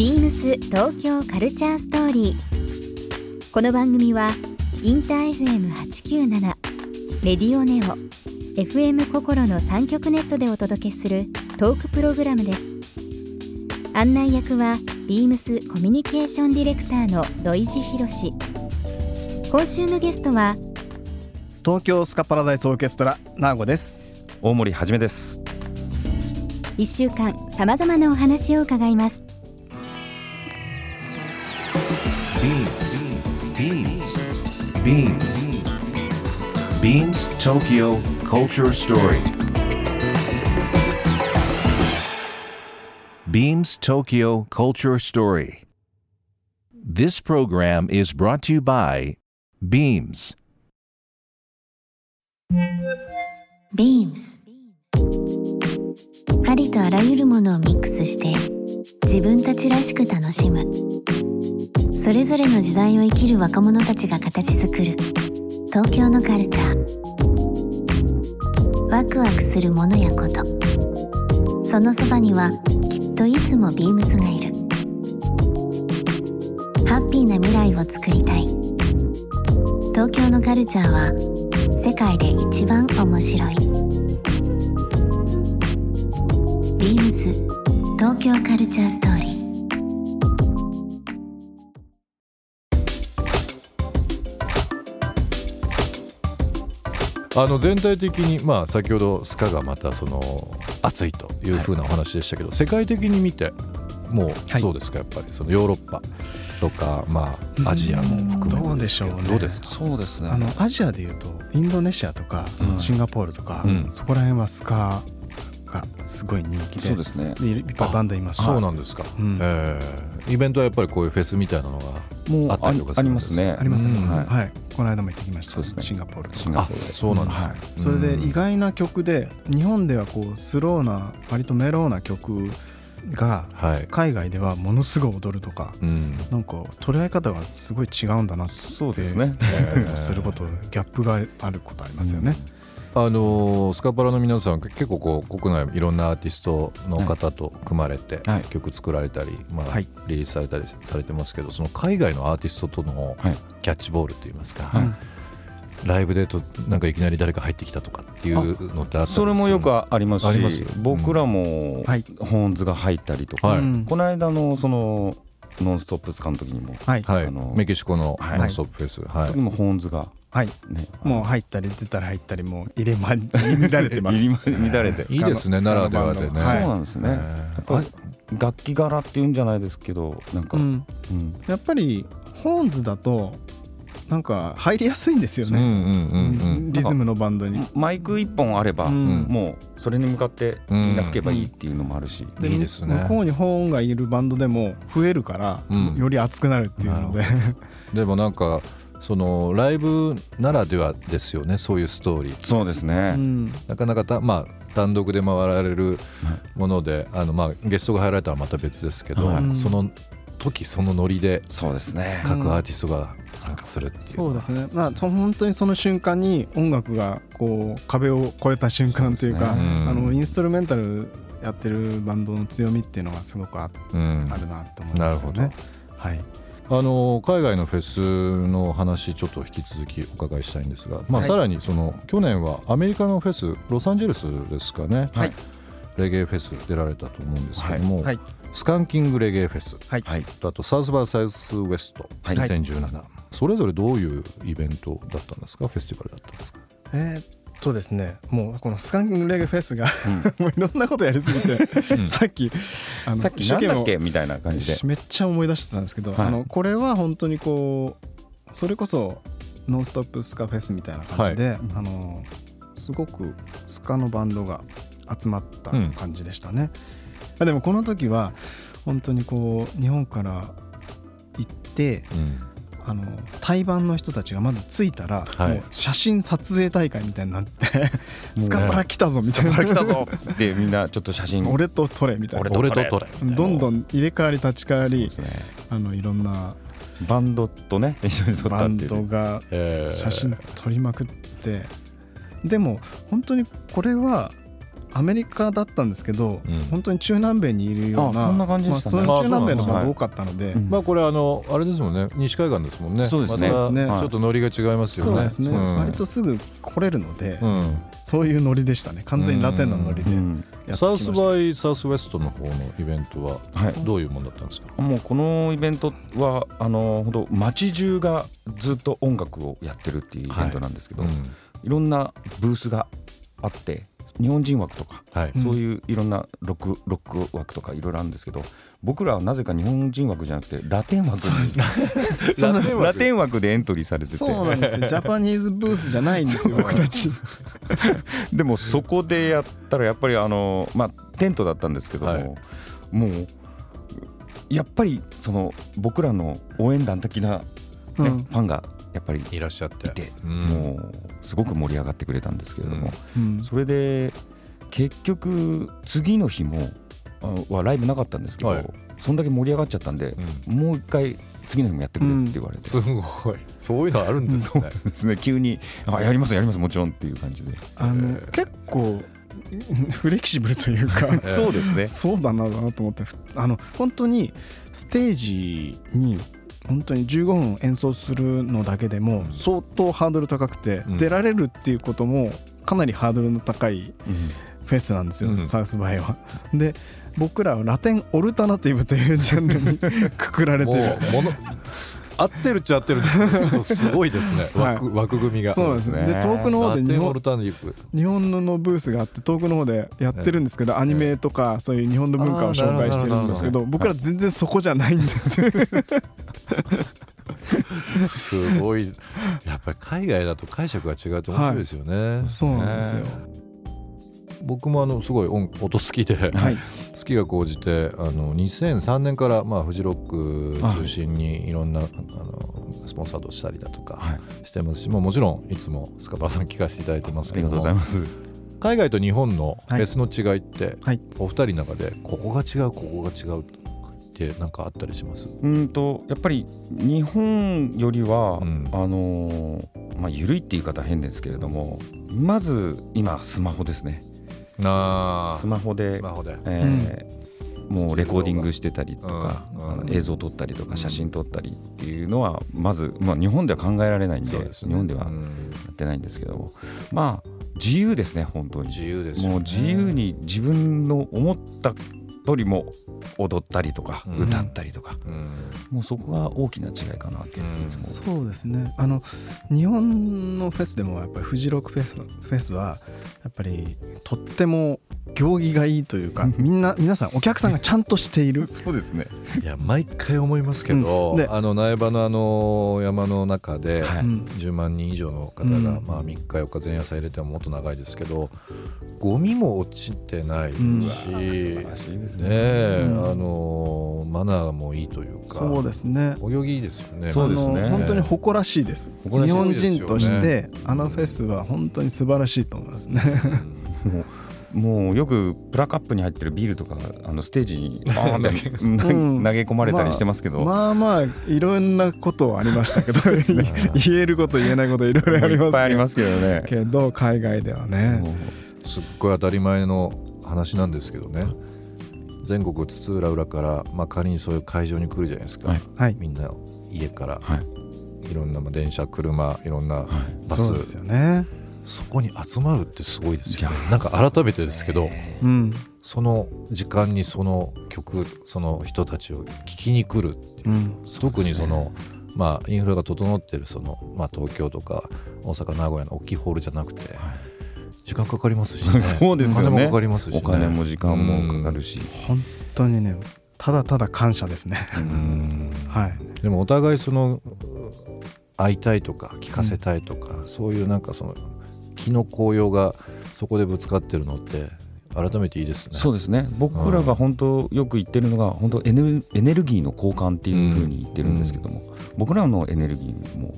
ビームス東京カルチャーストーリー。この番組はインター FM897 レディオネオ FM 心の三極ネットでお届けするトークプログラムです。案内役はビームスコミュニケーションディレクターの土井博志。今週のゲストは東京スカパラダイスオーケストラナーゴです大森はじめです1週間さまざまなお話を伺います BeamsBeamsBeamsTokyo Culture Story Beams Tokyo Culture Story This program is brought to you by Beams ビームスありとあらゆるものをミックスして 自分たちらしく楽しむ。それぞれの時代を生きる若者たちが形作る。東京のカルチャー。ワクワクするものやこと。そのそばにはきっといつもビームスがいる。ハッピーな未来をつくりたい。東京のカルチャーは世界で一番面白い。京カルチャーストーリー。あの全体的に、まあ、先ほどスカがまたその暑いというふうなお話でしたけど、世界的に見てもうはいそうですか、やっぱりそのヨーロッパとか、まあ、アジアも含めてどうでしょうね。どうですか？そうですね。あのアジアでいうとインドネシアとか、うん。シンガポールとか、うん。そこら辺はスカがすごい人気で。そうですね。でいっぱいバンドいます。そうなんですか、うん。えー。イベントはやっぱりこういうフェスみたいなのがもうあったりとかすあるんですか？りますね。ありますあります、うんはい、この間も行ってきましたね。シンガポールシンガポール。でそうなんです。ね、はい、それで意外な曲で日本ではこうスローな割とメローな曲がはい、海外ではものすごい踊るとかうん、なんか捉え方がすごい違うんだなってそうですね。することギャップがあることありますよね。あのースカパラの皆さん結構こう国内いろんなアーティストの方と組まれてはい。曲作られたり、まあはい。リリースされたりされてますけどその海外のアーティストとのはい。キャッチボールといいますか、はい。ライブでとなんかいきなり誰か入ってきたとかっていうのってあったそれもよくあありますありますし僕らもはい。ホーンズが入ったりとか、この間のそのノンストップスカの時にも、はい、はい。あのメキシコのはい。ノンストップフェス、はい。時もホーンズがはい、ねもう入ったり出たり入ったりもう入れま乱れてます。乱れて。いいですねならではでね。そうなんですね、えやっぱり楽器柄っていうんじゃないですけどなんか、うん、うん。やっぱりホーンズだとなんか入りやすいんですよね、うんうんうんうん。リズムのバンドに。マイク一本あれば、うん。もうそれに向かってみんな吹けばいいっていうのもあるし、いいですね。向こうにホーンがいるバンドでも増えるから、うん。より熱くなるっていうので、でもなんかそのライブならではですよねそういうストーリー。そうですね、うん。なかなかた、まあ、単独で回られるもので、あのまあ、ゲストが入られたらまた別ですけど、はい。その時そのノリでそうですね。各アーティストが参加するっていうのは。そうですね、まあ、と本当にその瞬間に音楽がこう壁を越えた瞬間というかね。うん。あのインストルメンタルやってるバンドの強みっていうのがすごくあうん。あるなと思いますよなるね。はい、あの海外のフェスの話ちょっと引き続きお伺いしたいんですが、まあ、はい。さらにその去年はアメリカのフェスロサンゼルスですかね、はい。レゲエフェス出られたと思うんですけども、はい。スカンキングレゲエフェスはい。はい。あとサウスバーサウスウェストはい。2017、それぞれどういうイベントだったんですか？フェスティバルだったんですか？えーっとですねもうこのスカンキングレゲエフェスが もういろんなことやりすぎて、うん。さっきあのさっき一生懸命なんだっけみたいな感じで。めっちゃ思い出してたんですけど、はい。あのこれは本当にこうそれこそ「ノンストップスカフェス」みたいな感じで、あのすごくスカのバンドが集まった感じでしたね。あでもこの時は本当にこう日本から行ってあの対バンの人たちがまず着いたら、はい。もう写真撮影大会みたいになって ね。スカパラ来たぞみたいな。来たぞ。でみんなちょっと写真。俺と撮れみたいな。俺と撮れどんどん入れ替わり立ち替わりね。あのいろんなバンドとね一緒に撮ったバンっていう。ねドがえー。写真撮りまくって。でも本当にこれはアメリカだったんですけど、うん。本当に中南米にいるようなあそんな感じでしたね。まあ、そういう中南米のあそうなんですバンド多かったので、うん。まあこれあのあれですもんね。西海岸ですもんね。そうですね。まちょっとノリが違いますよね。そうですね、ん。割とすぐ来れるので、うん。そういうノリでしたね。完全にラテンのノリでサウスバイサウスウェストの方のイベントははい。どういうもんだったんですか？もうこのイベントはあの本当街中がずっと音楽をやってるっていうイベントなんですけど、うんいろんなブースがあって日本人枠とか、はい。うんそういういろんなロックロック枠とかいろいろあるんですけど僕らはなぜか日本人枠じゃなくてラテン枠です。ラテン枠。でエントリーされてて。そうなんですよ。ジャパニーズブースじゃないんですよ。僕たち。でもそこでやったらやっぱりあのまあテントだったんですけども、はい。もうやっぱりその僕らの応援団的な、ねうん。ファンがやっぱりいらっしゃって。いて、うん。もうすごく盛り上がってくれたんですけれども、うん。それで結局次の日もあはライブなかったんですけど、はい。そんだけ盛り上がっちゃったんで、うん。もう一回次の日もやってくれって言われて、すごい。そういうのあるんですね。ですね。急に「あやりますやりますもちろん」っていう感じで、あの結構フレキシブルというかええ そうですね。そうだなだなと思ってふあの本当にステージに本当に15分演奏するのだけでもうん相当ハードル高くて、うん。出られるっていうこともかなりハードルの高いフェスなんですよ、うん。サウスバイは。で僕らはラテンオルタナティブというジャンルに くくられてもるうもの合ってるっちゃ合ってるんですけど ちょっとすごいですね。はい。枠枠組みが。そうですねねで遠くの方で日本日本のブースがあって遠くの方でやってるんですけど、アニメとかそういう日本の文化を紹介してるんですけど僕ら全然そこじゃないんで。すごい。やっぱり海外だと解釈が違うと面白いですよね、そうなんですよ。僕もあのすごい音音好きで、はい、好きが高じてあの2003年からまあフジロック中心にいろんなあのスポンサードしたりだとかはい。してますし、まあ、もちろんいつもスカパラさん聞かせていただいてますありがけどもとうございます。海外と日本のフはい。ェスの違いって、はい。お二人の中でここが違うここが違うって何かあったりします？うんとやっぱり日本よりは、うん。あのーまあ緩いって言い方は変ですけれどもまず今スマホですねあスマホでスマホで。えーもうレコーディングしてたりとか、うん。映像撮ったりとうん。か写真撮ったりっていうのはまず、まあ、日本では考えられないんでね。日本ではやうん。ってないんですけども。まあ自由ですね本当に。自由ですよね。もう自由に自分の思った通りも踊ったりとか、うん。歌ったりとか。うん。もうそこが大きな違いかなっていうん。つもそうですね。あの日本のフェスでもやっぱりフジロックフェスフェスはやっぱりとっても行儀がいいというかみんな皆さんお客さんがちゃんとしている。そうですね。いや毎回思いますけど、うん。であの苗場のあの山の中ではい。うん。10万人以上の方が、うん。まあ、3日4日前夜祭入れてももっと長いですけどゴミも落ちてないし、うん。素晴らしいですね。ねあのマナーもいいというかそうですね。お行儀いいですよね。そうですね。本当に誇らしいです。日本人としてあのフェスは本当に素晴らしいと思いますね もうよくプラカップに入ってるビールとかあのステージにバーンって投げうん 投げ込まれたりしてますけど、まあまあいろんなことはありましたけど 言えること言えないこといろいろありますけど。いっぱいありますけどね。けど海外ではね。もすっごい当たり前の話なんですけどね。全国津々浦々から、まあ、仮にそういう会場に来るじゃないですか、はい。はい。みんな家から。うはい。いろんなまあ電車車いろんなはい。バス。そうですよねそこに集まるってすごいですよね。なんか改めてですけどうん。その時間にその曲その人たちを聴きに来るっていううん。特にそのまあインフラが整ってるその、まあ、東京とか大阪名古屋の大きいホールじゃなくて時間かかりますしね。そうですよね。お金もかかりますし、ね、お金も時間もかかるし、本当にねただただ感謝ですね。うん。はい。でもお互いその会いたいとか聞かせたいとか、そういうなんかその気の高揚がそこでぶつかってるのって改めていいですね。そうですね。僕らが本当よく言ってるのが本当エネルエネルギーの交換っていうふうに言ってるんですけども、僕らのエネルギーも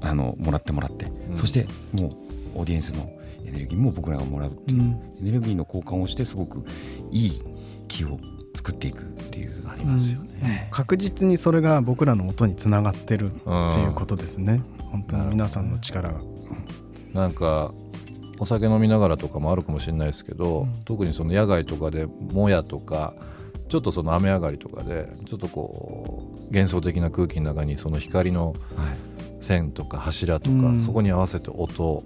あのもらってもらって、うん。そしてもうオーディエンスのエネルギーも僕らがもらうっていう、うん。エネルギーの交換をしてすごくいい気を作っていくっていうのがありますよね。確実にそれが僕らの音につながってるうんっていうことですね。本当に皆さんの力が。なんかお酒飲みながらとかもあるかもしれないですけど、特にその野外とかでもやとかちょっとその雨上がりとかでちょっとこう幻想的な空気の中にその光の線とか柱とか、うん。そこに合わせて音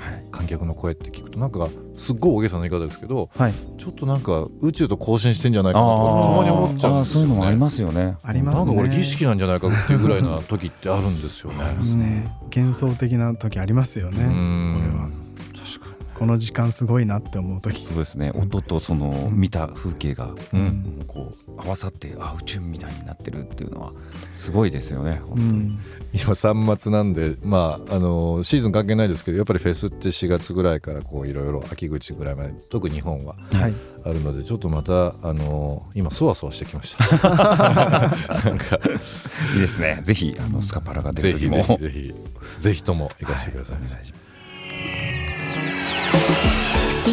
はい。観客の声って聞くとなんかすっごい大げさな言い方ですけどはい。ちょっとなんか宇宙と交信してんじゃないかなとかたまに思っちゃうんですよね。そういうのもありますよね。ありますね。なんかこれ儀式なんじゃないかっていうぐらいな時ってあるんですよね。ますね。うん。幻想的な時ありますよね。うこの時間すごいなって思う時。そうですね。音とその見た風景がうん。もうこう合わさってあ宇宙みたいになってるっていうのはすごいですよね。本当に。うん。今3月なんで、まあ、あのシーズン関係ないですけどやっぱりフェスって4月ぐらいからこういろいろ秋口ぐらいまで特に日本ははい。あるのでちょっとまたあの今そわそわしてきました。なんか。いいですね。ぜひあのスカパラが出る時も。ぜひぜひぜひとも行かせてください、はい。お願いします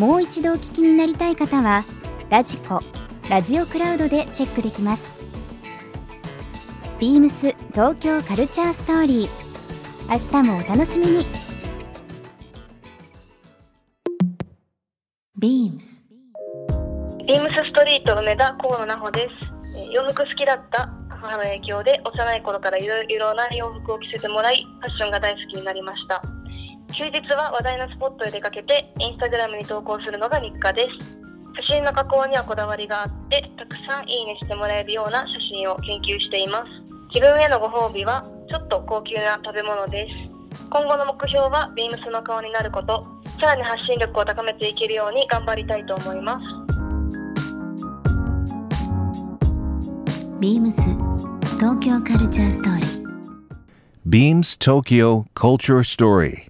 もう一度お聞きになりたい方はラジコラジオクラウドでチェックできますビームス東京カルチャーストーリー明日もお楽しみにビームスビームスストリート梅田河野奈穂です。え洋服好きだった母の影響で幼い頃からいろいろな洋服を着せてもらい、ファッションが大好きになりました。休日は話題のスポットへ出かけて、インスタグラムに投稿するのが日課です。写真の加工にはこだわりがあって、たくさんいいねしてもらえるような写真を研究しています。自分へのご褒美は、ちょっと高級な食べ物です。今後の目標は、ビームスの顔になること、さらに発信力を高めていけるように頑張りたいと思います。ビームス東京カルチャーストーリー Beams Tokyo Culture Story.